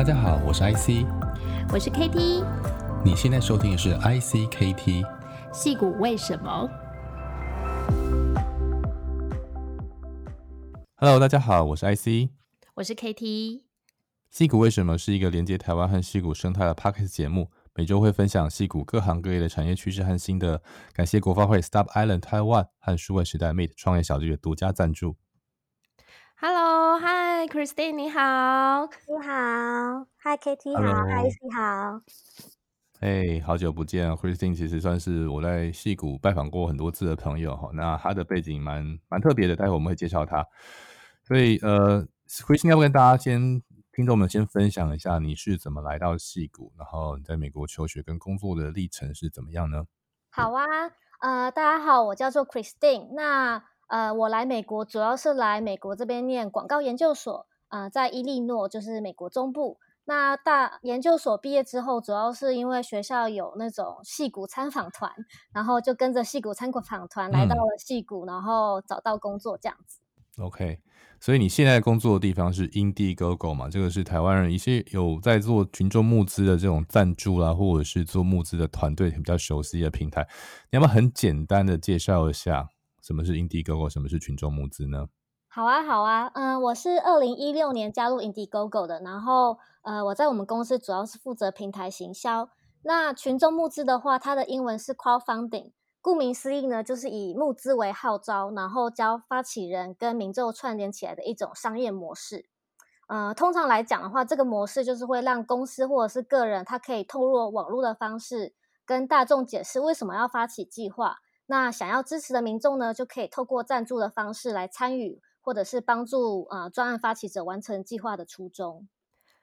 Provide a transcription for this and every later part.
大家好，我是 IC，我是 KT，你现在收听的是 ICKT，矽谷为什么？Hello，大家好，我是 IC，我是 KT，矽谷为什么是一个连接台湾和矽谷生态的 Podcast 节目，每周会分享矽谷各行各业的产业趋势和新的。感谢国发会 Stop Island Taiwan 和数位时代 Meet 创业小聚的独家赞助。Hello，Hi，Christine，你好，你好，Hi，Katie，好，Hi，C，好。哎，好久不见，Christine 其实算是我在戏谷拜访过很多次的朋友哈。那他的背景蛮蛮特别的，待会我们会介绍他。所以呃，Christine 要不跟大家先听众们先分享一下你是怎么来到戏谷，然后你在美国求学跟工作的历程是怎么样呢？好啊，呃，大家好，我叫做 Christine，那。呃，我来美国主要是来美国这边念广告研究所，呃，在伊利诺，就是美国中部。那大研究所毕业之后，主要是因为学校有那种戏骨参访团，然后就跟着戏骨参访团来到了戏骨，嗯，然后找到工作这样子。OK，所以你现在工作的地方是 Indiegogo 嘛？这个是台湾人一些有在做群众募资的这种赞助啦，或者是做募资的团队比较熟悉的平台。你要不要很简单的介绍一下？什么是 Indiegogo？什么是群众募资呢？好啊，好啊，嗯，我是二零一六年加入 Indiegogo 的，然后呃，我在我们公司主要是负责平台行销。那群众募资的话，它的英文是 crowdfunding，顾名思义呢，就是以募资为号召，然后将发起人跟民众串联起来的一种商业模式。呃，通常来讲的话，这个模式就是会让公司或者是个人，他可以透过网络的方式跟大众解释为什么要发起计划。那想要支持的民众呢，就可以透过赞助的方式来参与，或者是帮助呃专案发起者完成计划的初衷。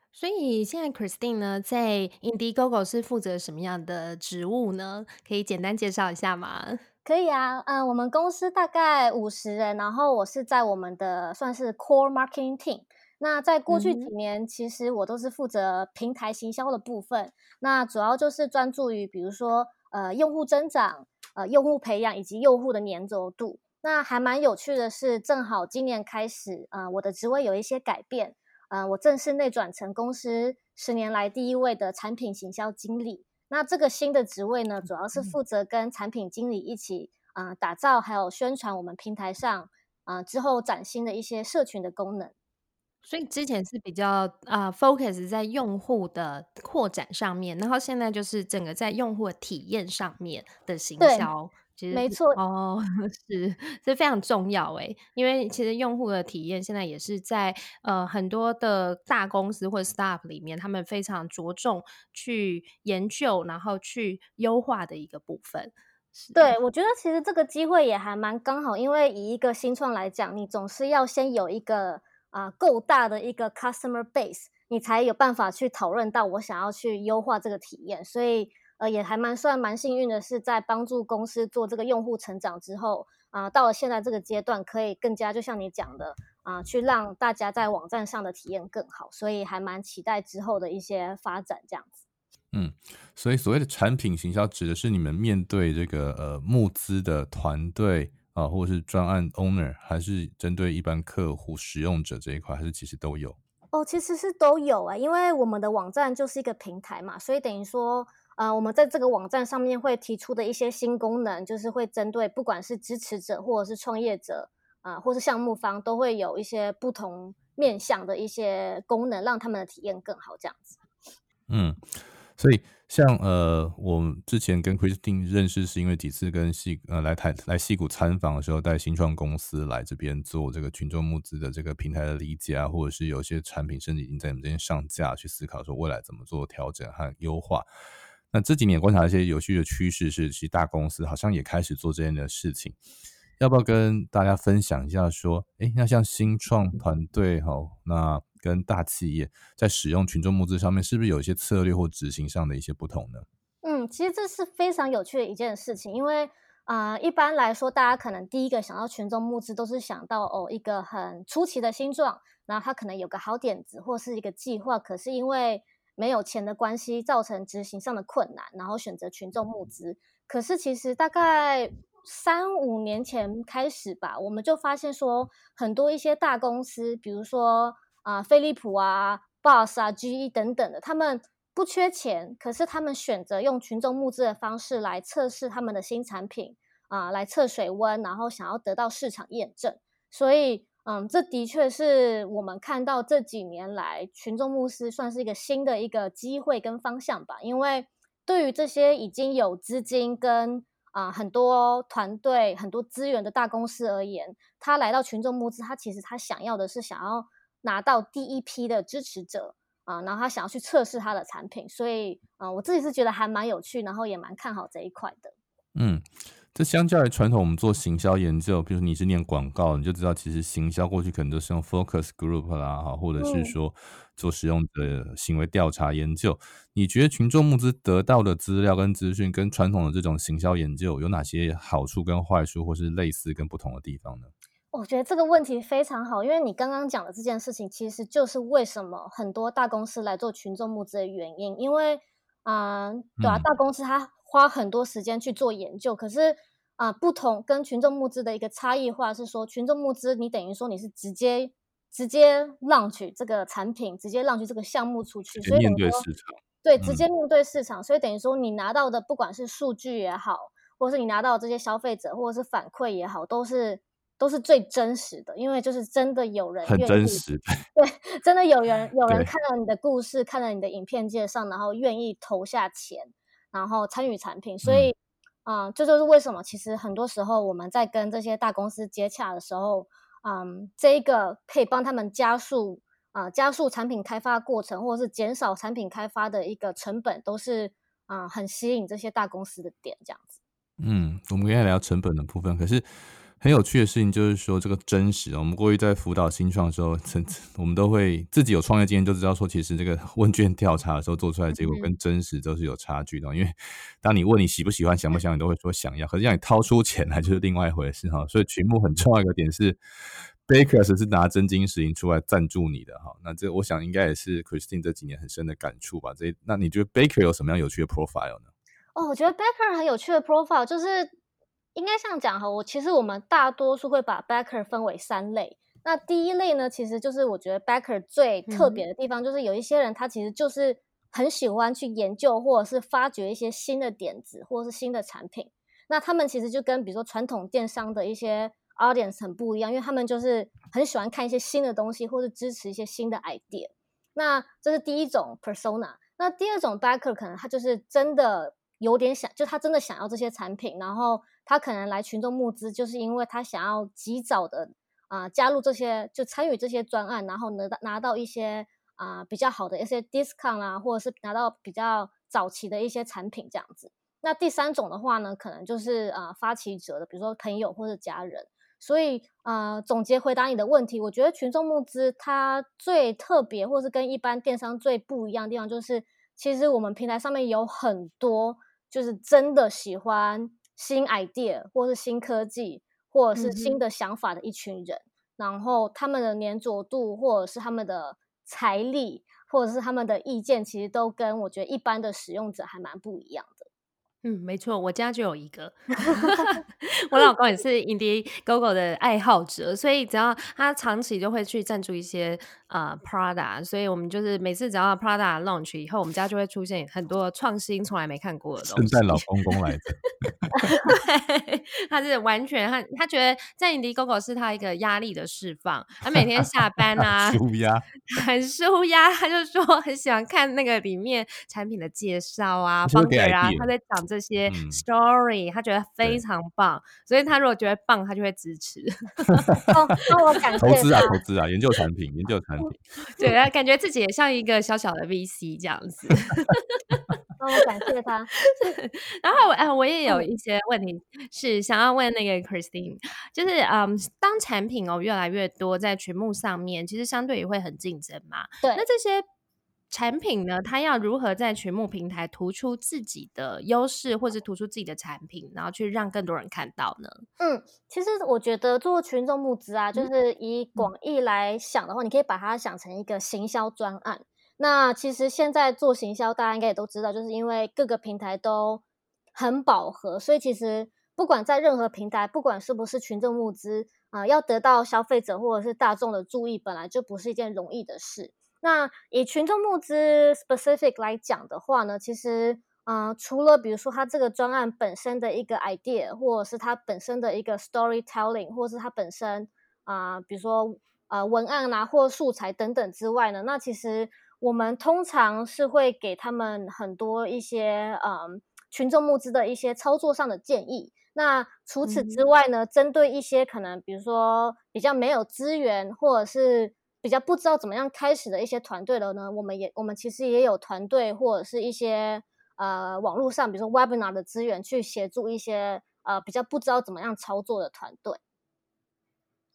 所以现在 Christine 呢，在 Indiegogo 是负责什么样的职务呢？可以简单介绍一下吗？可以啊，嗯、呃，我们公司大概五十人，然后我是在我们的算是 Core Marketing Team。那在过去几年，嗯、其实我都是负责平台行销的部分，那主要就是专注于比如说呃用户增长。呃，用户培养以及用户的粘着度，那还蛮有趣的是，正好今年开始，呃，我的职位有一些改变，呃，我正式内转成公司十年来第一位的产品行销经理。那这个新的职位呢，主要是负责跟产品经理一起，呃，打造还有宣传我们平台上，呃，之后崭新的一些社群的功能。所以之前是比较啊、呃、focus 在用户的扩展上面，然后现在就是整个在用户的体验上面的行销，其实没错哦，是这非常重要诶，因为其实用户的体验现在也是在呃很多的大公司或者 startup 里面，他们非常着重去研究，然后去优化的一个部分。对，我觉得其实这个机会也还蛮刚好，因为以一个新创来讲，你总是要先有一个。啊，够大的一个 customer base，你才有办法去讨论到我想要去优化这个体验。所以，呃，也还蛮算蛮幸运的，是在帮助公司做这个用户成长之后，啊，到了现在这个阶段，可以更加就像你讲的，啊，去让大家在网站上的体验更好。所以，还蛮期待之后的一些发展这样子。嗯，所以所谓的产品行销，指的是你们面对这个呃募资的团队。啊，或者是专案 owner，还是针对一般客户使用者这一块，还是其实都有？哦，其实是都有啊，因为我们的网站就是一个平台嘛，所以等于说，呃，我们在这个网站上面会提出的一些新功能，就是会针对不管是支持者或者是创业者啊、呃，或是项目方，都会有一些不同面向的一些功能，让他们的体验更好，这样子。嗯。所以，像呃，我之前跟 Christine 认识，是因为几次跟戏呃来台来戏谷参访的时候，带新创公司来这边做这个群众募资的这个平台的理解啊，或者是有些产品甚至已经在我们这边上架，去思考说未来怎么做调整和优化。那这几年观察一些有趣的趋势是，其实大公司好像也开始做这样的事情。要不要跟大家分享一下？说，诶，那像新创团队哈，那。跟大企业在使用群众募资上面，是不是有一些策略或执行上的一些不同呢？嗯，其实这是非常有趣的一件事情，因为啊、一般来说，大家可能第一个想到群众募资，都是想到哦，一个很出奇的新状，然后他可能有个好点子或是一个计划，可是因为没有钱的关系，造成执行上的困难，然后选择群众募资。可是其实大概三五年前开始吧，我们就发现说，很多一些大公司，比如说。啊，飞利浦啊，Boss 啊、GE 等等的，他们不缺钱，可是他们选择用群众募资的方式来测试他们的新产品啊、来测水温，然后想要得到市场验证。所以，嗯，这的确是我们看到这几年来群众募资算是一个新的一个机会跟方向吧。因为对于这些已经有资金跟啊、很多团队、很多资源的大公司而言，他来到群众募资，他其实他想要的是想要拿到第一批的支持者啊、呃，然后他想要去测试他的产品。所以，嗯、呃，我自己是觉得还蛮有趣，然后也蛮看好这一块的。嗯。这相较于传统，我们做行销研究，比如你是念广告，你就知道其实行销过去可能都是用 focus group 啦，哈，或者是说做使用的行为调查研究。嗯、你觉得群众募资得到的资料跟资讯，跟传统的这种行销研究有哪些好处跟坏处，或是类似跟不同的地方呢？我觉得这个问题非常好，因为你刚刚讲的这件事情，其实就是为什么很多大公司来做群众募资的原因。因为，呃、嗯，对啊，大公司它花很多时间去做研究，可是。啊，不同跟群众募资的一个差异化是说，群众募资你等于说你是直接直接 launch 这个产品，直接 launch 这个项目出去，所以面对市场，对，直接面对市场，嗯、所以等于说你拿到的不管是数据也好，或是你拿到的这些消费者或者是反馈也好，都是都是最真实的，因为就是真的有人很真实，对，真的有人有人看到你的故事，看到你的影片介绍，然后愿意投下钱，然后参与产品，所以。嗯啊、嗯，这就是为什么，其实很多时候我们在跟这些大公司接洽的时候，嗯，这一个可以帮他们加速啊、呃，加速产品开发过程，或者是减少产品开发的一个成本，都是啊、呃，很吸引这些大公司的点，这样子。嗯，我们刚才聊成本的部分，可是。很有趣的事情就是说，这个真实。我们过去在辅导新创的时候，我们都会自己有创业经验，就知道说，其实这个 问卷调查的时候做出来的结果跟真实都是有差距的。因为当你问你喜不喜欢、想不想，你都会说想要。可是让你掏出钱来，就是另外一回事哈。所以群目很重要一个点是，Bakers 是拿真金实银出来赞助你的哈。那这我想应该也是 Christine 这几年很深的感触吧。这那你觉得 Baker 有什么样有趣的 profile 呢？哦，我觉得 Baker 很有趣的 profile 就是。应该这样讲哈，我其实我们大多数会把 backer 分为三类。那第一类呢，其实就是我觉得 backer 最特别的地方，就是有一些人他其实就是很喜欢去研究或者是发掘一些新的点子或者是新的产品。那他们其实就跟比如说传统电商的一些 audience 很不一样，因为他们就是很喜欢看一些新的东西，或是支持一些新的 idea。那这是第一种 persona。那第二种 backer 可能他就是真的有点想，就他真的想要这些产品，然后。他可能来群众募资，就是因为他想要及早的啊、加入这些，就参与这些专案，然后拿到拿到一些啊、比较好的一些 discount 啊，或者是拿到比较早期的一些产品这样子。那第三种的话呢，可能就是啊、发起者的，比如说朋友或者家人。所以啊、总结回答你的问题，我觉得群众募资它最特别，或是跟一般电商最不一样的地方，就是其实我们平台上面有很多，就是真的喜欢。新 idea 或是新科技，或者是新的想法的一群人，嗯、然后他们的黏着度，或者是他们的财力，或者是他们的意见，其实都跟我觉得一般的使用者还蛮不一样的。嗯，没错，我家就有一个，我老公也是 Indiegogo 的爱好者，所以只要他长期就会去赞助一些呃 Prada，所以我们就是每次只要 Prada launch 以后，我们家就会出现很多创新、从来没看过的东西。圣诞老公公来的，对，他是完全他他觉得在 Indiegogo 是他一个压力的释放，他每天下班 啊，舒压，很舒压，他就说很喜欢看那个里面产品的介绍啊，方格啊，他在讲这。这些 story，、嗯、他觉得非常棒，所以他如果觉得棒，他就会支持。哦，那我感谢投资啊，投资啊，研究产品，研究产品。对，他感觉自己也像一个小小的 VC 这样子。那我感谢他。然后，哎，我也有一些问题是想要问那个 Christine，就是嗯，当产品哦越来越多在群幕上面，其实相对也会很竞争嘛。对，那这些。产品呢，它要如何在群募平台突出自己的优势，或是突出自己的产品，然后去让更多人看到呢？嗯，其实我觉得做群众募资啊，就是以广义来想的话，嗯，你可以把它想成一个行销专案。那其实现在做行销，大家应该也都知道，就是因为各个平台都很饱和，所以其实不管在任何平台，不管是不是群众募资啊，呃，要得到消费者或者是大众的注意，本来就不是一件容易的事。那以群众募资 specific 来讲的话呢，其实，呃，除了比如说它这个专案本身的一个 idea，或者是它本身的一个 storytelling，或者是它本身啊、呃，比如说呃文案啊或素材等等之外呢，那其实我们通常是会给他们很多一些嗯、呃、群众募资的一些操作上的建议。那除此之外呢，嗯、针对一些可能比如说比较没有资源，或者是比较不知道怎么样开始的一些团队的呢，我们也我们其实也有团队或者是一些呃网络上，比如说 Webinar 的资源去协助一些呃比较不知道怎么样操作的团队。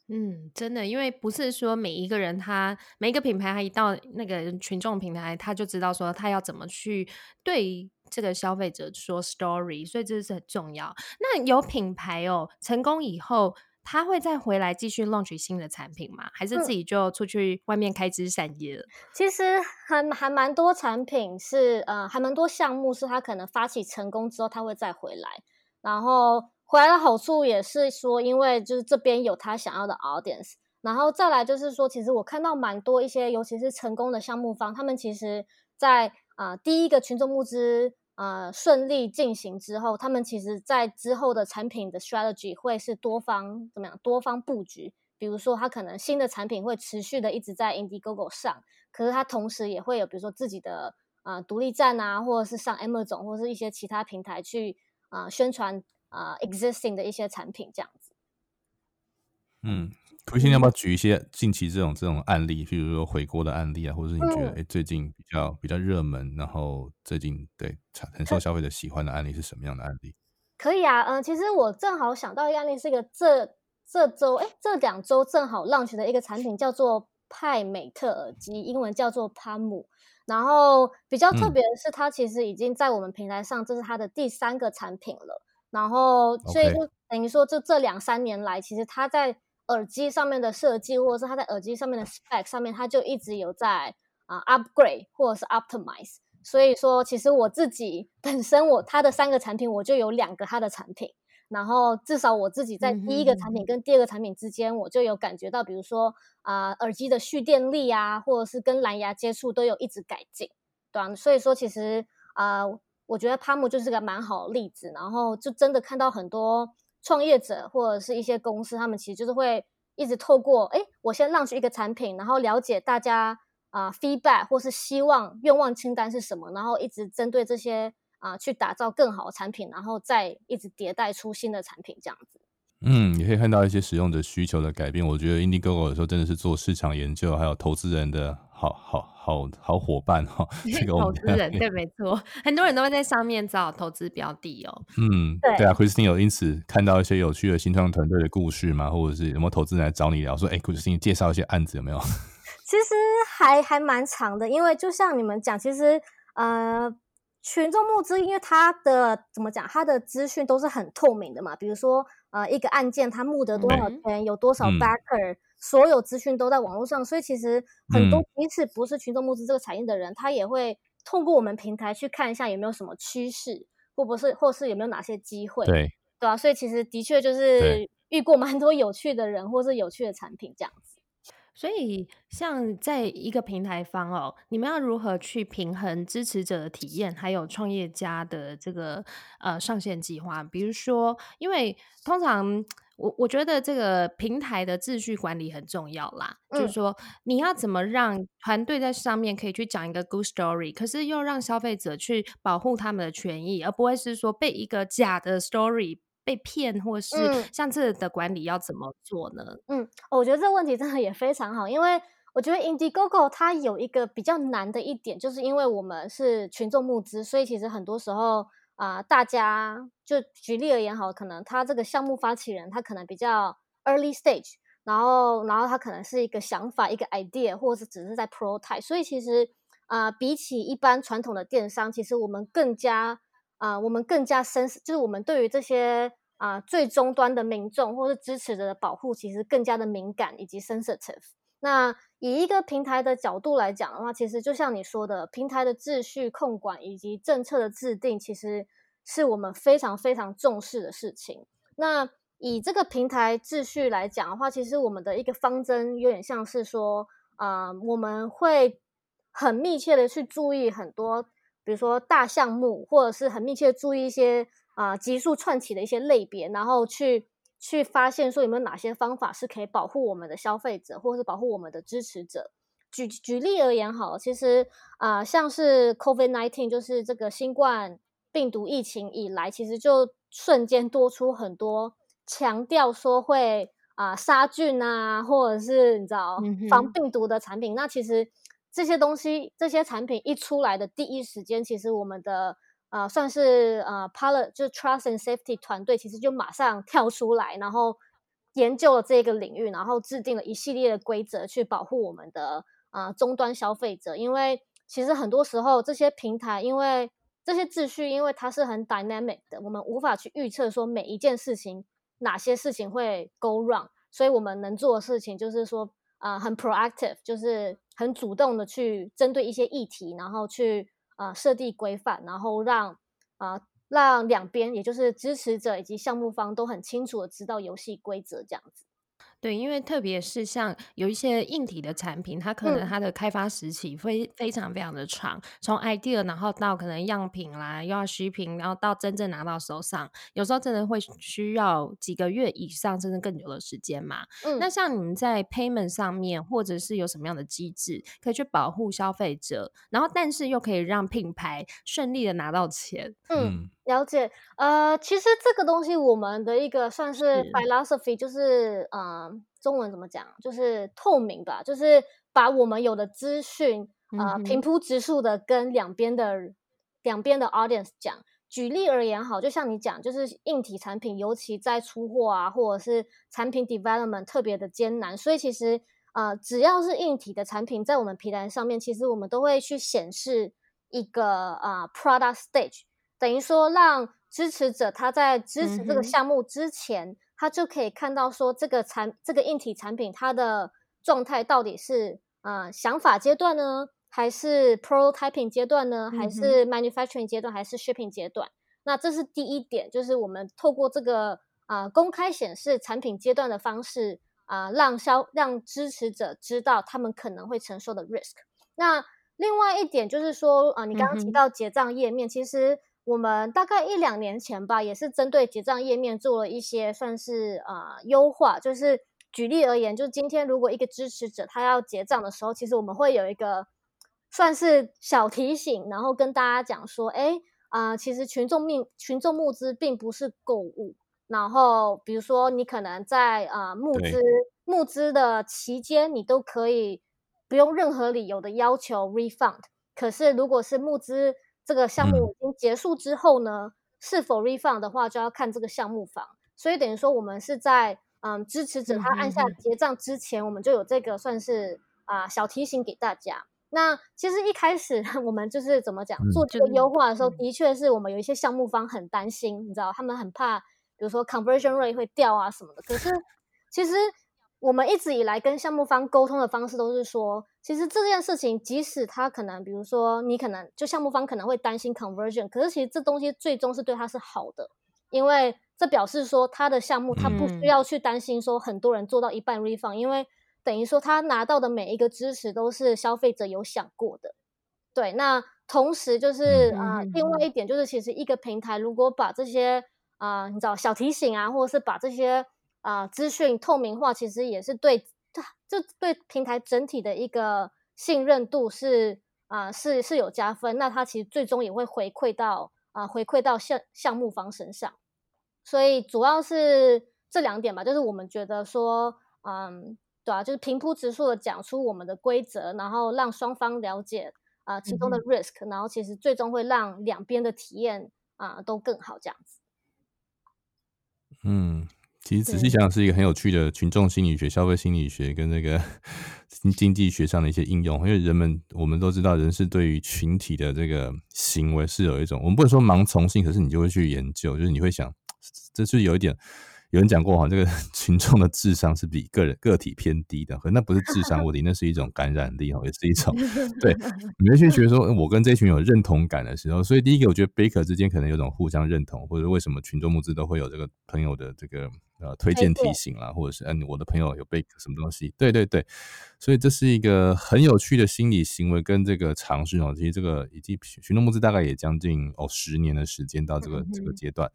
嗯，真的，因为不是说每一个人他每一个品牌他一到那个群众平台，他就知道说他要怎么去对这个消费者说 story，所以这是很重要。那有品牌哦，成功以后。他会再回来继续 launch 新的产品吗？还是自己就出去外面开枝散叶了？嗯、其实还还蛮多产品是呃，还蛮多项目是他可能发起成功之后他会再回来，然后回来的好处也是说，因为就是这边有他想要的 audience，然后再来就是说，其实我看到蛮多一些，尤其是成功的项目方，他们其实在啊、呃、第一个群众募资。呃，顺利进行之后，他们其实在之后的产品的 strategy 会是多方怎么样？多方布局。比如说，他可能新的产品会持续的一直在 Indiegogo 上，可是他同时也会有，比如说自己的呃独立站啊，或者是上 Amazon 或者是一些其他平台去啊、宣传啊、existing 的一些产品这样子。嗯。可以，要不要举一些近期这种这种案例，譬如说回锅的案例啊，或者是你觉得哎、嗯欸、最近比较比较热门，然后最近对很受消费者喜欢的案例是什么样的案例？可以啊，嗯、呃，其实我正好想到一个案例，是一个这这周哎这两周正好 launch 的一个产品，叫做派美特耳机，英文叫做 Pamu。然后比较特别的是，它其实已经在我们平台上，这是它的第三个产品了。然后所以就等于说，就这两三年来，其实它在耳机上面的设计，或者是它在耳机上面的 spec 上面，它就一直有在啊、呃、upgrade 或者是 optimize。所以说，其实我自己本身我它的三个产品，我就有两个它的产品。然后至少我自己在第一个产品跟第二个产品之间，我就有感觉到，比如说啊、呃、耳机的蓄电力啊，或者是跟蓝牙接触都有一直改进，对啊，所以说其实啊、呃，我觉得 Pamu 就是个蛮好的例子。然后就真的看到很多。创业者或者是一些公司，他们其实就是会一直透过，哎，我先让出一个产品，然后了解大家啊、feedback 或是希望愿望清单是什么，然后一直针对这些啊、去打造更好的产品，然后再一直迭代出新的产品这样子。嗯，你可以看到一些使用者需求的改变。我觉得 Indiegogo 有时候真的是做市场研究，还有投资人的好好好好伙伴哈。这个投资人对，没错，很多人都会在上面找投资标的哦。嗯，对，对啊，Christine 有因此看到一些有趣的新创团队的故事吗？或者是有没有投资人来找你聊说，哎，Christine 介绍一些案子有没有？其实还还蛮长的，因为就像你们讲，其实呃。群众募资，因为它的怎么讲，它的资讯都是很透明的嘛。比如说，呃，一个案件它募得多少钱，嗯、有多少 backer，、嗯、所有资讯都在网络上。所以其实很多即使不是群众募资这个产业的人，他也会透过我们平台去看一下有没有什么趋势，或不是，或是有没有哪些机会，对对啊，所以其实的确就是遇过蛮多有趣的人，或是有趣的产品这样子。所以，像在一个平台方哦，你们要如何去平衡支持者的体验，还有创业家的这个呃上线计划？比如说，因为通常我我觉得这个平台的秩序管理很重要啦，嗯、就是说你要怎么让团队在上面可以去讲一个 good story，可是又让消费者去保护他们的权益，而不会是说被一个假的 story。被骗，或是像这的管理要怎么做呢？嗯，我觉得这个问题真的也非常好，因为我觉得 Indiegogo 它有一个比较难的一点，就是因为我们是群众募资，所以其实很多时候啊、呃，大家就举例而言好，可能他这个项目发起人他可能比较 early stage，然后然后他可能是一个想法一个 idea，或者是只是在 prototype，所以其实啊、呃，比起一般传统的电商，其实我们更加。啊、我们更加深，就是我们对于这些啊、最终端的民众或是支持者的保护，其实更加的敏感以及 sensitive。那以一个平台的角度来讲的话，其实就像你说的，平台的秩序控管以及政策的制定，其实是我们非常非常重视的事情。那以这个平台秩序来讲的话，其实我们的一个方针有点像是说，啊、我们会很密切的去注意很多，比如说大项目，或者是很密切注意一些啊、呃、急速串起的一些类别，然后去去发现说有没有哪些方法是可以保护我们的消费者，或者是保护我们的支持者。举举例而言，好，其实啊、呃，像是 COVID nineteen，就是这个新冠病毒疫情以来，其实就瞬间多出很多强调说会啊、呃、杀菌啊，或者是你知道防病毒的产品。嗯、那其实这些东西，这些产品一出来的第一时间，其实我们的啊、算是啊 Pilot 就是 Trust and Safety 团队，其实就马上跳出来，然后研究了这个领域，然后制定了一系列的规则去保护我们的。啊，终端消费者，因为其实很多时候这些平台，因为这些秩序，因为它是很 dynamic 的，我们无法去预测说每一件事情哪些事情会 go wrong，所以我们能做的事情就是说，啊、很 proactive，就是很主动的去针对一些议题，然后去啊、设定规范，然后让啊、让两边，也就是支持者以及项目方都很清楚的知道游戏规则这样子。对，因为特别是像有一些硬体的产品，它可能它的开发时期非非常非常的长，嗯、从 idea 然后到可能样品啦，又要 shipping，然后到真正拿到手上，有时候真的会需要几个月以上，甚至更久的时间嘛。嗯，那像你们在 payment 上面，或者是有什么样的机制可以去保护消费者，然后但是又可以让品牌顺利的拿到钱？嗯。了解，呃，其实这个东西我们的一个算是 philosophy，就是呃，中文怎么讲，就是透明吧，就是把我们有的资讯，啊，平铺直述的跟两边的两边的 audience 讲。举例而言，好，就像你讲，就是硬体产品，尤其在出货啊，或者是产品 development 特别的艰难，所以其实呃，只要是硬体的产品，在我们平台上面，其实我们都会去显示一个啊、呃、product stage。等于说，让支持者他在支持这个项目之前，嗯、他就可以看到说这个产这个硬体产品它的状态到底是呃想法阶段呢，还是 prototyping 阶段呢，还是 manufacturing 阶段，还是 shipping 阶段？嗯、那这是第一点，就是我们透过这个啊、呃、公开显示产品阶段的方式啊、呃，让消让支持者知道他们可能会承受的 risk。那另外一点就是说啊、呃，你刚刚提到结账页面，嗯、其实。我们大概一两年前吧，也是针对结账页面做了一些算是呃优化。就是举例而言，就是今天如果一个支持者他要结账的时候，其实我们会有一个算是小提醒，然后跟大家讲说，哎啊、呃，其实群众命群众募资并不是购物。然后比如说你可能在啊、呃、募资募资的期间，你都可以不用任何理由的要求 refund。可是如果是募资，这个项目已经结束之后呢，嗯、是否 refund 的话，就要看这个项目方。所以等于说，我们是在嗯支持者他按下结账之前，嗯、我们就有这个算是啊、呃、小提醒给大家。那其实一开始 我们就是怎么讲、嗯、做这个优化的时候，嗯、的确是我们有一些项目方很担心，你知道，他们很怕，比如说 conversion rate 会掉啊什么的。可是其实。我们一直以来跟项目方沟通的方式都是说，其实这件事情，即使他可能，比如说你可能就项目方可能会担心 conversion，可是其实这东西最终是对他是好的，因为这表示说他的项目他不需要去担心说很多人做到一半 refund，因为等于说他拿到的每一个支持都是消费者有想过的。对，那同时就是啊、呃，另外一点就是，其实一个平台如果把这些啊、呃，你知道小提醒啊，或者是把这些。啊，资讯透明化其实也是对它，这对平台整体的一个信任度是啊，是是有加分。那它其实最终也会回馈到啊，回馈到项项目方身上。所以主要是这两点吧，就是我们觉得说，嗯，对啊，就是平铺直述的讲出我们的规则，然后让双方了解啊其中的 risk，、嗯、然后其实最终会让两边的体验啊都更好这样子。嗯。其实仔细想想，是一个很有趣的群众心理学、消费心理学跟那个 经济学上的一些应用。因为人们，我们都知道，人是对于群体的这个行为是有一种，我们不能说盲从性，可是你就会去研究，就是你会想，这是有一点有人讲过哈，这个 群众的智商是比个人个体偏低的，可那不是智商问题，那是一种感染力哦，也是一种对。你们去觉得说，我跟这群有认同感的时候，所以第一个，我觉得 Baker 之间可能有种互相认同，或者为什么群众募资都会有这个朋友的这个呃推荐提醒啦，或者是嗯，我的朋友有 Baker 什么东西，对对对，所以这是一个很有趣的心理行为跟这个尝试哦。其实这个以及群众募资大概也将近哦十年的时间到这个这个阶段，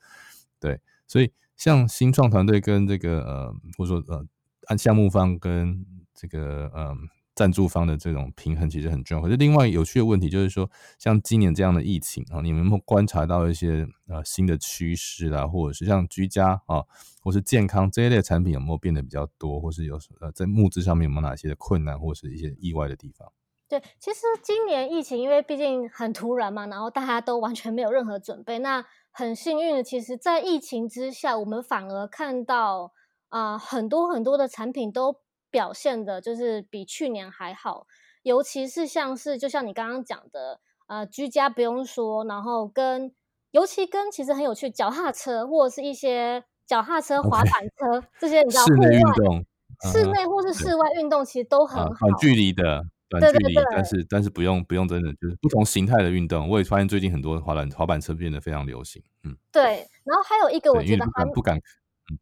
对，所以。像新创团队跟这个呃，或者说呃，按项目方跟这个呃赞助方的这种平衡，其实很重要。可是另外有趣的问题就是说，像今年这样的疫情啊，你们有没有观察到一些呃新的趋势啦，或者是像居家啊，或是健康这一类产品有没有变得比较多，或是有呃在募资上面有没有哪些的困难，或是一些意外的地方？对，其实今年疫情因为毕竟很突然嘛，然后大家都完全没有任何准备，那。很幸运的，其实，在疫情之下，我们反而看到啊、呃，很多很多的产品都表现的，就是比去年还好。尤其是像是，就像你刚刚讲的，呃，居家不用说，然后跟，尤其跟其实很有趣，脚踏车或者是一些脚踏车、滑板车、这些，你知道，室内运动、室内或是室外运动，其实都很好，短距离的。短距离，但是但是不用不用真的就是不同形态的运动，我也发现最近很多滑板滑板车变得非常流行，嗯，对。然后还有一个我觉得还不敢，不敢嗯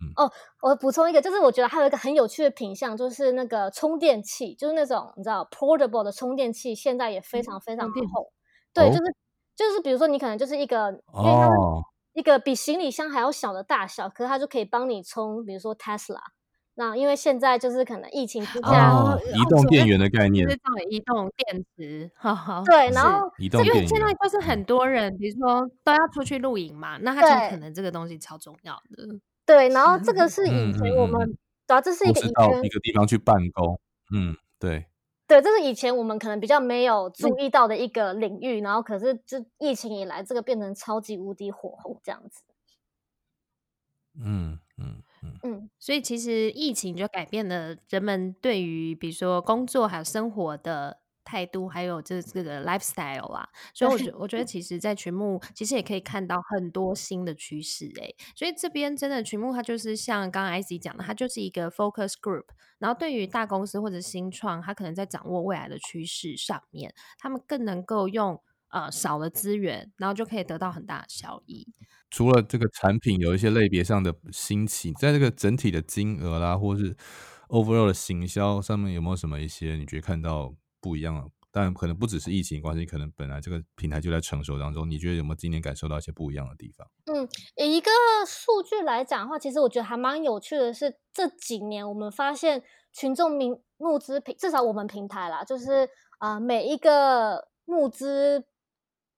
嗯哦，我补充一个，就是我觉得还有一个很有趣的品相，就是那个充电器，就是那种你知道 portable 的充电器，现在也非常非常厚，嗯，对，就是就是比如说你可能就是一个哦一个比行李箱还要小的大小，可是它就可以帮你充，比如说 Tesla。那因为现在就是可能疫情之下，哦、移动电源的概念，就是移动电池，哈哈。对，然后移动电源，因为现在就是很多人，比如说都要出去露营嘛，那他就可能这个东西超重要的。对，然后这个是以前我们，主要这是一个以前一个地方去办公，嗯，对，对，这是以前我们可能比较没有注意到的一个领域，然后可是这疫情以来，这个变成超级无敌火红这样子。嗯嗯。嗯，所以其实疫情就改变了人们对于比如说工作还有生活的态度，还有这这个 lifestyle 啊。所以我觉我觉得 其实，在群募其实也可以看到很多新的趋势诶。所以这边真的群募它就是像刚刚 IC 讲的，它就是一个 focus group。然后对于大公司或者新创，它可能在掌握未来的趋势上面，他们更能够用呃少了资源，然后就可以得到很大的效益。除了这个产品有一些类别上的兴起，在这个整体的金额啦，或是 overall 的行销上面，有没有什么一些你觉得看到不一样的？但可能不只是疫情关系，可能本来这个平台就在成熟当中。你觉得有没有今年感受到一些不一样的地方？嗯，以一个数据来讲的话，其实我觉得还蛮有趣的是，这几年我们发现群众民募资平，至少我们平台啦，就是啊、呃，每一个募资。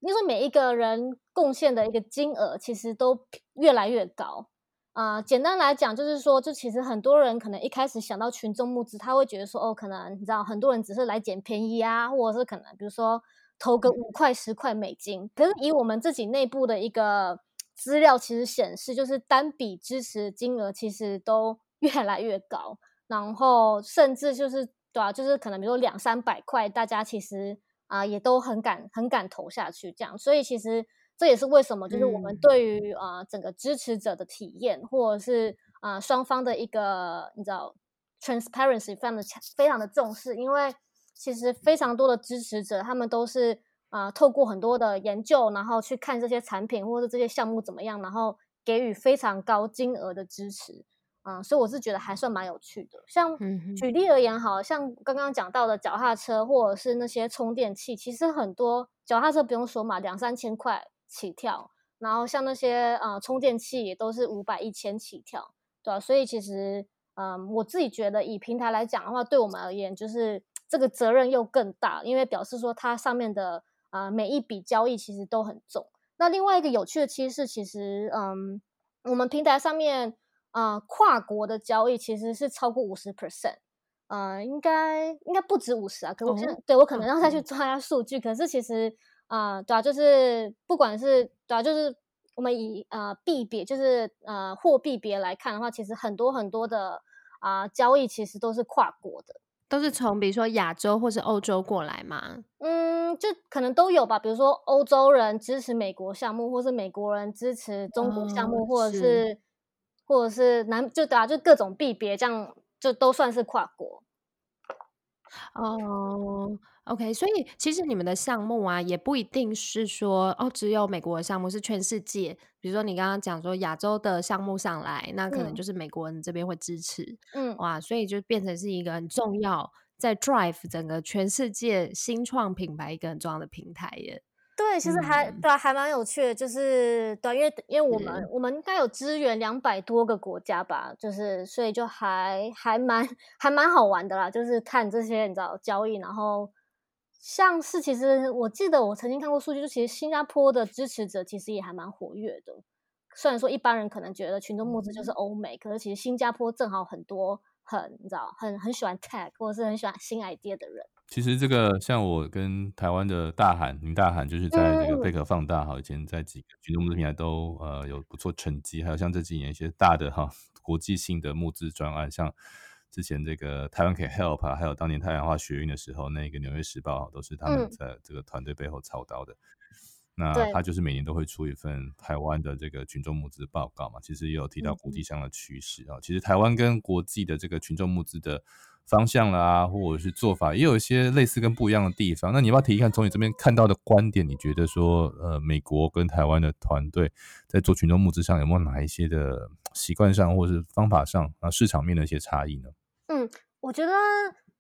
因为每一个人贡献的一个金额，其实都越来越高啊、呃。简单来讲，就是说，就其实很多人可能一开始想到群众募资，他会觉得说，哦，可能你知道，很多人只是来捡便宜啊，或者是可能比如说投个五块十块美金。可是以我们自己内部的一个资料，其实显示，就是单笔支持金额其实都 越来越高，然后甚至就是对啊，就是可能比如说两三百块，大家其实。啊，也都很敢很敢投下去，这样，所以其实这也是为什么，就是我们对于啊、嗯呃、整个支持者的体验，或者是啊、呃、双方的一个你知道 transparency 非常的非常的重视，因为其实非常多的支持者，他们都是啊、呃、透过很多的研究，然后去看这些产品或者这些项目怎么样，然后给予非常高金额的支持。嗯，所以我是觉得还算蛮有趣的。像举例而言，好像刚刚讲到的脚踏车或者是那些充电器，其实很多脚踏车不用说嘛，两三千块起跳。然后像那些呃充电器也都是五百、一千起跳，对吧？所以其实嗯，我自己觉得以平台来讲的话，对我们而言就是这个责任又更大，因为表示说它上面的啊、呃、每一笔交易其实都很重。那另外一个有趣的趋势，其实嗯，我们平台上面。啊、呃，跨国的交易其实是超过五十 percent，呃，应该应该不止五十啊。可我现在、哦、对我可能要再去抓一下数据、嗯。可是其实啊、呃，对啊，就是不管是对啊，就是我们以呃币别，就是呃货币别来看的话，其实很多很多的啊、呃、交易其实都是跨国的，都是从比如说亚洲或是欧洲过来嘛。嗯，就可能都有吧。比如说欧洲人支持美国项目，或是美国人支持中国项目，哦、或者是。或者是南就对啊，就各种币别这样，就都算是跨国。哦，OK，所以其实你们的项目啊，也不一定是说哦，只有美国的项目，是全世界。比如说你刚刚讲说亚洲的项目上来，那可能就是美国人这边会支持，嗯，哇，所以就变成是一个很重要，在 drive 整个全世界新创品牌一个很重要的平台耶。对，其实还、嗯、对、啊，还蛮有趣的，就是对，因为因为我们是。我们应该有支援两百多个国家吧，就是所以就还还蛮还蛮好玩的啦，就是看这些你知道交易，然后像是其实我记得我曾经看过数据，就其实新加坡的支持者其实也还蛮活跃的，虽然说一般人可能觉得群众募资就是欧美，嗯、可是其实新加坡正好很多很你知道很很喜欢 tech 或者是很喜欢新 idea 的人。其实这个像我跟台湾的大韩，林大喊就是在这个贝壳放大哈，以前在几个群众募资平台都呃有不错成绩，还有像这几年一些大的哈国际性的募资专案，像之前这个台湾可以 help 啊，还有当年太阳花学运的时候，那个纽约时报都是他们在这个团队背后操刀的。那他就是每年都会出一份台湾的这个群众募资报告嘛，其实也有提到国际上的趋势啊。其实台湾跟国际的这个群众募资的。方向啦、啊，或者是做法，也有一些类似跟不一样的地方。那你要不要提一看，从你这边看到的观点，你觉得说，呃，美国跟台湾的团队在做群众募资上，有没有哪一些的习惯上，或者是方法上啊，市场面的一些差异呢？嗯，我觉得。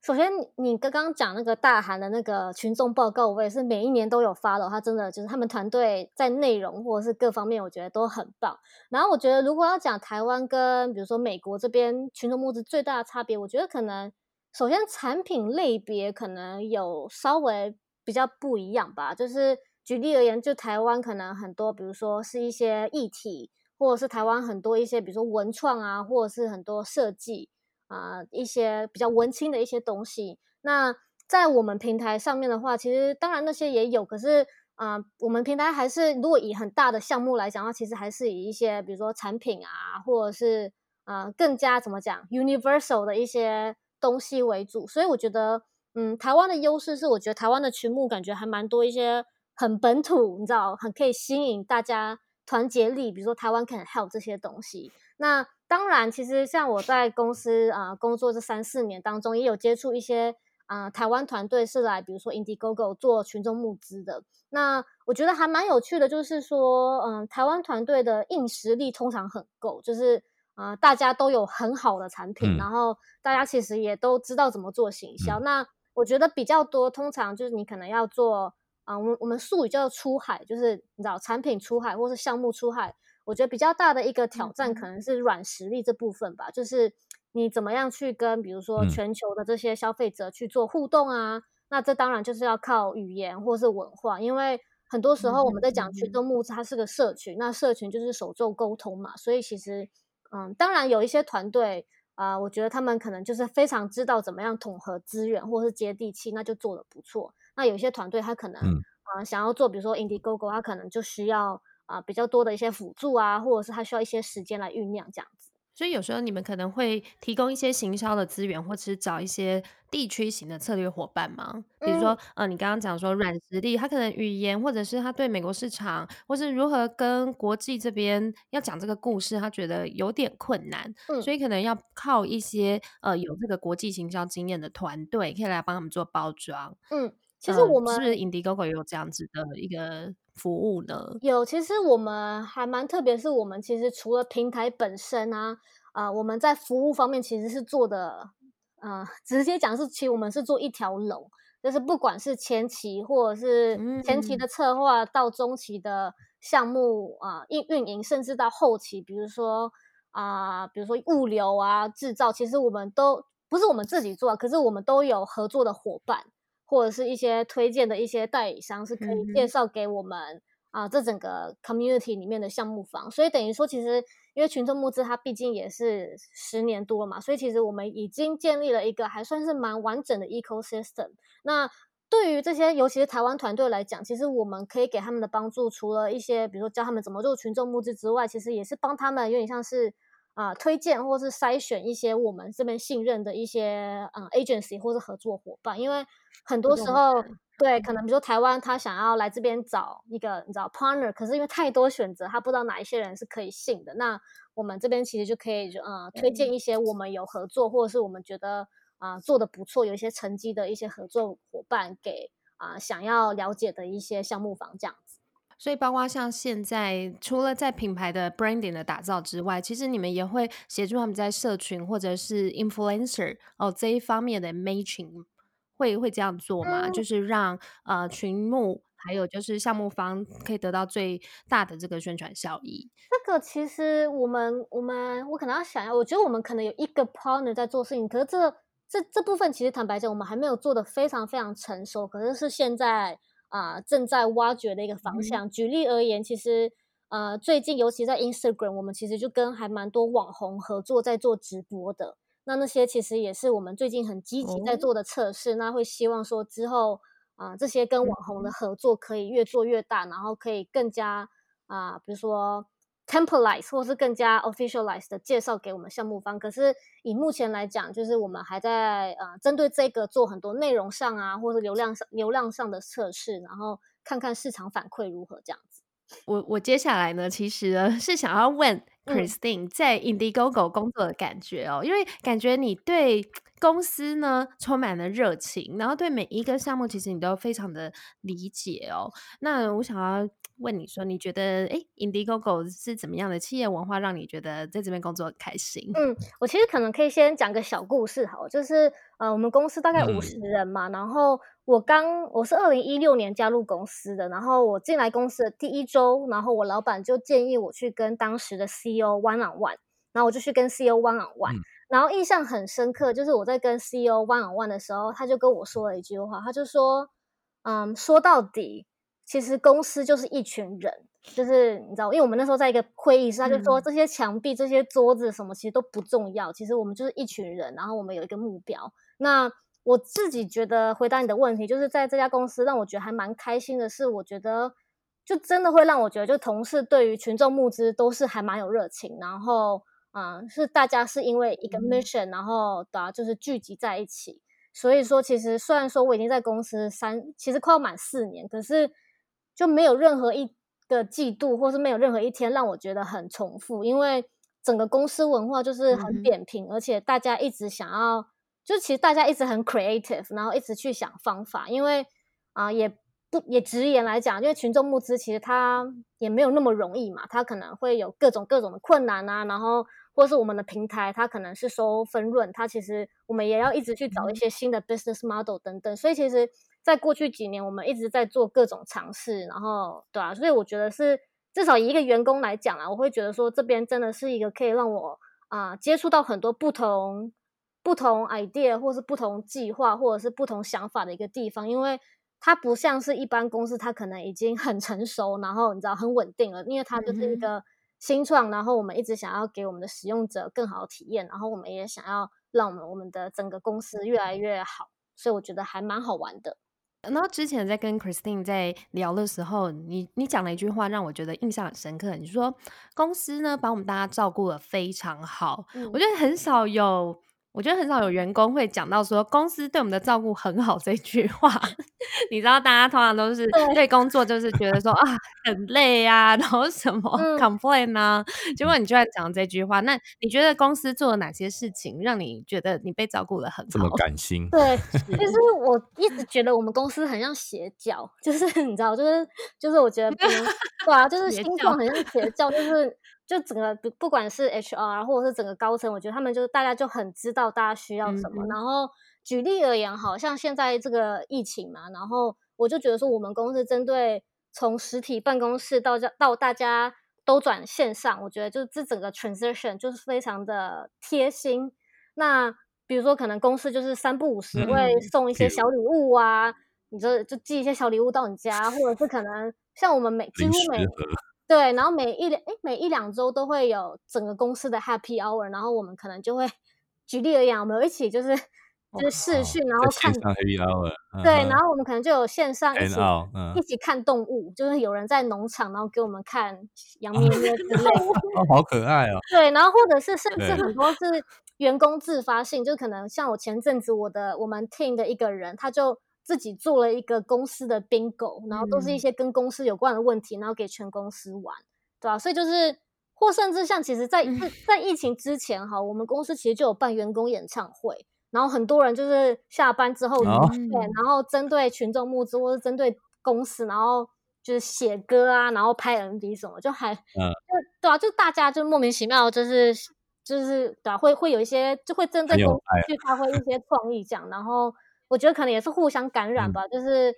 首先，你刚刚讲那个大韩的那个群众报告，我也是每一年都有发的。他真的就是他们团队在内容或者是各方面，我觉得都很棒。然后我觉得，如果要讲台湾跟比如说美国这边群众募资最大的差别，我觉得可能首先产品类别可能有稍微比较不一样吧。就是举例而言，就台湾可能很多，比如说是一些议题，或者是台湾很多一些，比如说文创啊，或者是很多设计。啊、一些比较文青的一些东西。那在我们平台上面的话，其实当然那些也有，可是啊、我们平台还是如果以很大的项目来讲的话，其实还是以一些比如说产品啊，或者是啊、更加怎么讲 universal 的一些东西为主。所以我觉得，嗯，台湾的优势是，我觉得台湾的群募感觉还蛮多一些很本土，你知道，很可以吸引大家团结力，比如说台湾 can help 这些东西。那当然，其实像我在公司啊、呃、工作这三四年当中，也有接触一些啊、呃、台湾团队是来，比如说 Indiegogo 做群众募资的。那我觉得还蛮有趣的，就是说，嗯、呃，台湾团队的硬实力通常很够，就是啊、呃、大家都有很好的产品，嗯、然后大家其实也都知道怎么做行销。嗯、那我觉得比较多，通常就是你可能要做啊、呃，我们我们术语叫做出海，就是你知道产品出海或是项目出海。我觉得比较大的一个挑战可能是软实力这部分吧，嗯、就是你怎么样去跟比如说全球的这些消费者去做互动啊？嗯、那这当然就是要靠语言或是文化，因为很多时候我们在讲群众募资，它是个社群，嗯、那社群就是手作沟通嘛，所以其实嗯，当然有一些团队啊、呃，我觉得他们可能就是非常知道怎么样统合资源或是接地气，那就做得不错。那有些团队他可能啊、嗯呃、想要做，比如说 Indiegogo，他可能就需要。啊，比较多的一些辅助啊，或者是他需要一些时间来酝酿这样子。所以有时候你们可能会提供一些行销的资源，或者是找一些地区型的策略伙伴吗？比如说，嗯、呃，你刚刚讲说软实力，他可能语言，或者是他对美国市场，或是如何跟国际这边要讲这个故事，他觉得有点困难，嗯、所以可能要靠一些呃有这个国际行销经验的团队，可以来帮他们做包装。嗯，其实我们、呃、是不是 Indiegogo 也有这样子的一个？服务呢？有，其实我们还蛮特别，是我们其实除了平台本身啊，啊、呃，我们在服务方面其实是做的，嗯、呃，直接讲是，其实我们是做一条龙，就是不管是前期或者是前期的策划，到中期的项目啊运运营，甚至到后期，比如说啊、呃，比如说物流啊、制造，其实我们都不是我们自己做，可是我们都有合作的伙伴。或者是一些推荐的一些代理商是可以介绍给我们、啊，这整个 community 里面的项目方，所以等于说，其实因为群众募资它毕竟也是十年多了嘛，所以其实我们已经建立了一个还算是蛮完整的 ecosystem。那对于这些，尤其是台湾团队来讲，其实我们可以给他们的帮助，除了一些比如说教他们怎么做群众募资之外，其实也是帮他们有点像是啊、呃、推荐或是筛选一些我们这边信任的一些嗯、呃、agency 或是合作伙伴，因为很多时候。对，可能比如说台湾，他想要来这边找一个你知道 partner，可是因为太多选择，他不知道哪一些人是可以信的。那我们这边其实就可以呃推荐一些我们有合作，或者是我们觉得啊、呃、做的不错、有一些成绩的一些合作伙伴给啊、呃、想要了解的一些项目方这样子。所以包括像现在，除了在品牌的 branding 的打造之外，其实你们也会协助他们在社群或者是 influencer 哦这一方面的 matching。会会这样做吗？嗯、就是让呃群目还有就是项目方可以得到最大的这个宣传效益。这个其实我们我们我可能要想要，我觉得我们可能有一个 partner 在做事情，可是这这这部分其实坦白讲，我们还没有做的非常非常成熟，可是是现在啊、呃、正在挖掘的一个方向。嗯、举例而言，其实呃最近尤其在 Instagram，我们其实就跟还蛮多网红合作在做直播的。那那些其实也是我们最近很积极在做的测试，哦、那会希望说之后啊、呃，这些跟网红的合作可以越做越大，嗯、然后可以更加啊、呃，比如说 templarize 或是更加 officialize 的介绍给我们项目方。可是以目前来讲，就是我们还在呃针对这个做很多内容上啊，或是流量上流量上的测试，然后看看市场反馈如何这样子。我我接下来呢，其实是想要问。Christine 在 Indiegogo 工作的感觉哦，因为感觉你对公司呢充满了热情，然后对每一个项目其实你都非常的理解哦。那我想要问你说，你觉得诶 Indiegogo 是怎么样的企业文化，让你觉得在这边工作很开心？嗯，我其实可能可以先讲个小故事好，就是呃，我们公司大概五十人嘛，嗯、然后。我刚我是二零一六年加入公司的，然后我进来公司的第一周，然后我老板就建议我去跟当时的 CEO one on one，然后我就去跟 CEO one on one，然后印象很深刻，就是我在跟 CEO one on one 的时候，他就跟我说了一句话，他就说，嗯，说到底，其实公司就是一群人，就是你知道，因为我们那时候在一个会议室，他就说这些墙壁、这些桌子什么其实都不重要，其实我们就是一群人，然后我们有一个目标，那。我自己觉得回答你的问题，就是在这家公司让我觉得还蛮开心的是，我觉得就真的会让我觉得，就同事对于群众募资都是还蛮有热情，然后啊、呃，是大家是因为一个 mission，然后的啊，就是聚集在一起。所以说，其实虽然说我已经在公司三，其实快要满四年，可是就没有任何一个季度，或是没有任何一天让我觉得很重复，因为整个公司文化就是很扁平，而且大家一直想要。就其实大家一直很 creative，然后一直去想方法，因为啊、呃、也不也直言来讲，因为群众募资其实它也没有那么容易嘛，它可能会有各种各种的困难啊，然后或是我们的平台它可能是收分润，它其实我们也要一直去找一些新的 business model 等等，所以其实在过去几年我们一直在做各种尝试，然后对啊，所以我觉得是至少以一个员工来讲啊，我会觉得说这边真的是一个可以让我啊、呃、接触到很多不同。不同 idea 或是不同计划或者是不同想法的一个地方，因为它不像是一般公司，它可能已经很成熟，然后你知道很稳定了，因为它就是一个新创，然后我们一直想要给我们的使用者更好的体验，然后我们也想要让我们我们的整个公司越来越好，所以我觉得还蛮好玩的。然后之前在跟 Christine 在聊的时候，你你讲了一句话让我觉得印象很深刻，你说公司呢把我们大家照顾的非常好，嗯、我觉得很少有。我觉得很少有员工会讲到说公司对我们的照顾很好这句话，你知道，大家通常都是对工作就是觉得说啊很累啊，然后什么 complain 啊，嗯、结果你居然讲这句话，那你觉得公司做了哪些事情让你觉得你被照顾的很好？这么感性？对，其实我一直觉得我们公司很像邪教，就是 你知道，就是就是我觉得 对啊，就是心脏很像邪教，就是。就整个不不管是 HR 或者是整个高层，我觉得他们就是大家就很知道大家需要什么。嗯嗯，然后举例而言，好像现在这个疫情嘛，然后我就觉得说，我们公司针对从实体办公室到到大家都转线上，我觉得就是这整个 transition 就是非常的贴心。那比如说，可能公司就是三不五时会送一些小礼物啊，嗯、你就就寄一些小礼物到你家，或者是可能像我们每几乎每。对，然后每一两诶每一两周都会有整个公司的 Happy Hour，然后我们可能就会举例而言，我们一起就是就是视讯，然后看 happy hour，对，然后我们可能就有线上一起一起看动物，就是有人在农场，然后给我们看羊咩咩之类的，哦，好可爱哦。对，然后或者是甚至很多是员工自发性，就可能像我前阵子我的我们 team 的一个人，他就自己做了一个公司的 bingo，然后都是一些跟公司有关的问题，然后给全公司玩，对吧、啊？所以就是，或甚至像其实在，在、疫情之前哈，我们公司其实就有办员工演唱会。然后很多人就是下班之后，哦、对，然后针对群众募资或者针对公司，然后就是写歌啊，然后拍 MV 什么，就还，嗯，就对啊，就大家就莫名其妙，就是就是对啊，会会有一些就会针对公司去发挥一些创意这样，然后我觉得可能也是互相感染吧，嗯、就是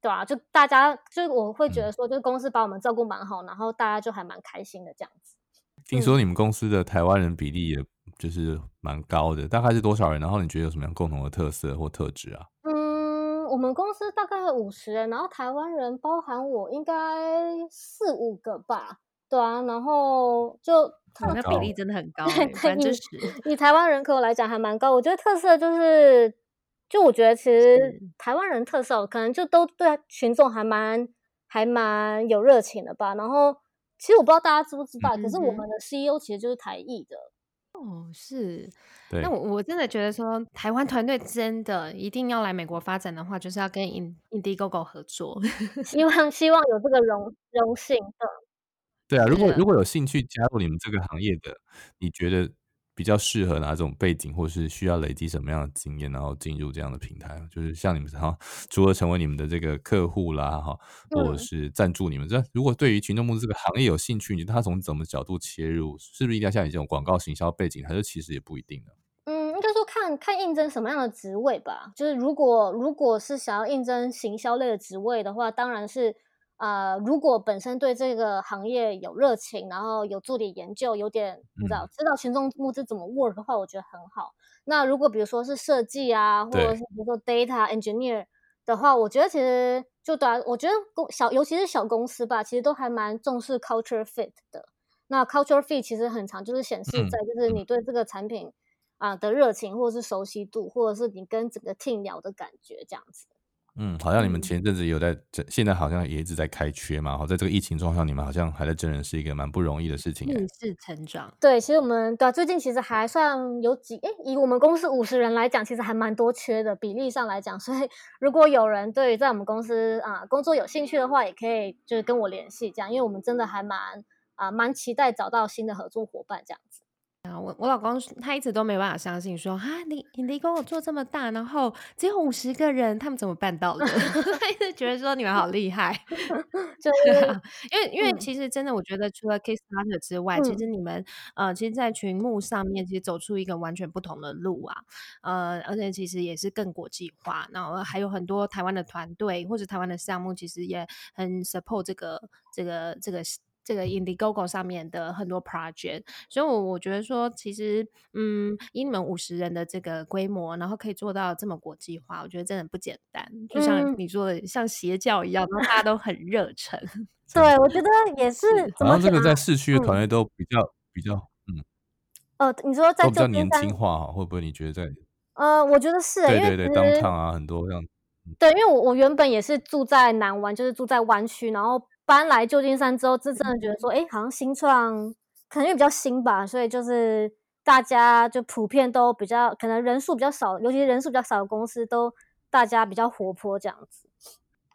对啊，就大家就我会觉得说，就是公司把我们照顾蛮好，然后大家就还蛮开心的这样子。听说你们公司的台湾人比例也就是蛮高的，大概是多少人？然后你觉得有什么样共同的特色或特质啊？嗯，我们公司大概五十人，然后台湾人包含我应该四五个吧，对啊，然后就 那比例真的很 高，欸，百分之十。以台湾人口来讲还蛮高，我觉得特色就是，就我觉得其实台湾人特色可能就都对群众还蛮还蛮有热情的吧，然后。其实我不知道大家知不知道，嗯、可是我们的 CEO 其实就是台艺的。哦，是。那我我真的觉得说，台湾团队真的一定要来美国发展的话，就是要跟 Indiegogo 合作。希望希望有这个荣荣幸的。对啊，如果如果有兴趣加入你们这个行业的，你觉得？比较适合哪种背景，或是需要累积什么样的经验，然后进入这样的平台，就是像你们哈，除了成为你们的这个客户啦，哈，或者是赞助你们。这、嗯、如果对于群众募资这个行业有兴趣，你觉得他从怎么角度切入，是不是一定要像你这种广告行销背景，还是其实也不一定呢？嗯，应该说看看应征什么样的职位吧。就是如果如果是想要应征行销类的职位的话，当然是。呃，如果本身对这个行业有热情，然后有做点研究，有点你知道知道群众募资怎么 work 的话，我觉得很好。那如果比如说是设计啊，或者是比如说 data engineer 的话，我觉得其实就对啊，我觉得公小尤其是小公司吧，其实都还蛮重视 culture fit 的。那 culture fit 其实很长就是显示在就是你对这个产品啊的热情，或者是熟悉度，或者是你跟整个 team 聊的感觉这样子。嗯，好像你们前阵子有在，现在好像也一直在开缺嘛。好，在这个疫情状况下，你们好像还在真人，是一个蛮不容易的事情。逆势成长，对，其实我们对最近其实还算有几，诶，以我们公司五十人来讲，其实还蛮多缺的，比例上来讲。所以如果有人对在我们公司啊工作有兴趣的话，也可以就是跟我联系这样，因为我们真的还蛮啊蛮期待找到新的合作伙伴这样子。啊，我我老公他一直都没办法相信说，说啊，你你离跟我做这么大，然后只有五十个人，他们怎么办到的？他一直觉得说你们好厉害 就是因为因为其实真的，我觉得除了 Kickstarter 之外，嗯、其实你们呃，其实，在群幕上面，其实走出一个完全不同的路啊，呃，而且其实也是更国际化，然后还有很多台湾的团队或者台湾的项目，其实也很 support 这个这个这个。这个 Indiegogo 上面的很多 project，所以我我觉得说，其实，嗯，以你们五十人的这个规模，然后可以做到这么国际化，我觉得真的不简单。就像你说的，嗯、像邪教一样，然后大家都很热忱。对，我觉得也是。然后这个在市区的团队都比较、嗯、比较，嗯。呃，你说在都比较年轻化哈，会不会你觉得在？呃，我觉得是，对对对，Downtown 啊，很多这样。对，因为我我原本也是住在南湾，就是住在湾区，然后。搬来旧金山之后，就真的觉得说，哎，好像新创可能也比较新吧，所以就是大家就普遍都比较，可能人数比较少，尤其是人数比较少的公司，都大家比较活泼这样子。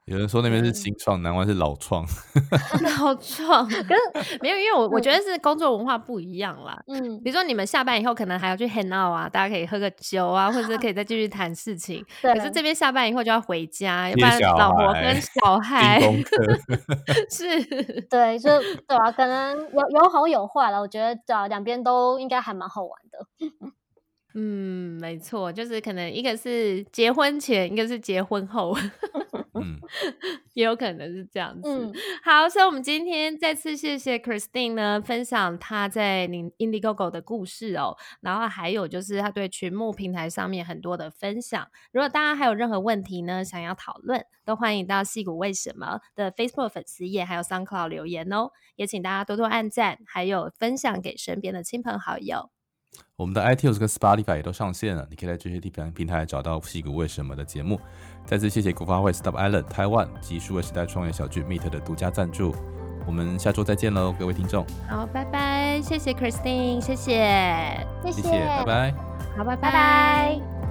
有人说那边是新创，南湾是老创。老创，可是没有，因为我我觉得是工作文化不一样啦。嗯，比如说你们下班以后可能还要去 hang out 啊，大家可以喝个酒啊，或者是可以再继续谈事情。对。可是这边下班以后就要回家，要不然老婆跟小孩。是。对，就对啊，可能有有好有坏了。我觉得对啊，两边都应该还蛮好玩的。嗯，没错，就是可能一个是结婚前，一个是结婚后。嗯，也有可能是这样子。嗯、好，所以我们今天再次谢谢 Christine 呢，分享她在 Indiegogo 的故事哦。然后还有就是她对群募平台上面很多的分享。如果大家还有任何问题呢，想要讨论，都欢迎到矽谷为什么的 Facebook 粉丝页还有 SoundCloud 留言哦。也请大家多多按赞，还有分享给身边的亲朋好友。我们的 iTunes 跟 Spotify 也都上线了，你可以在这些地方平台找到矽谷为什么的节目。再次谢谢古发会 Stop Island 台湾及数位时代创业小聚 Meet 的独家赞助。我们下周再见喽，各位听众。好，拜拜，谢谢 Christine，谢谢，谢谢，拜拜。好，拜拜。拜拜。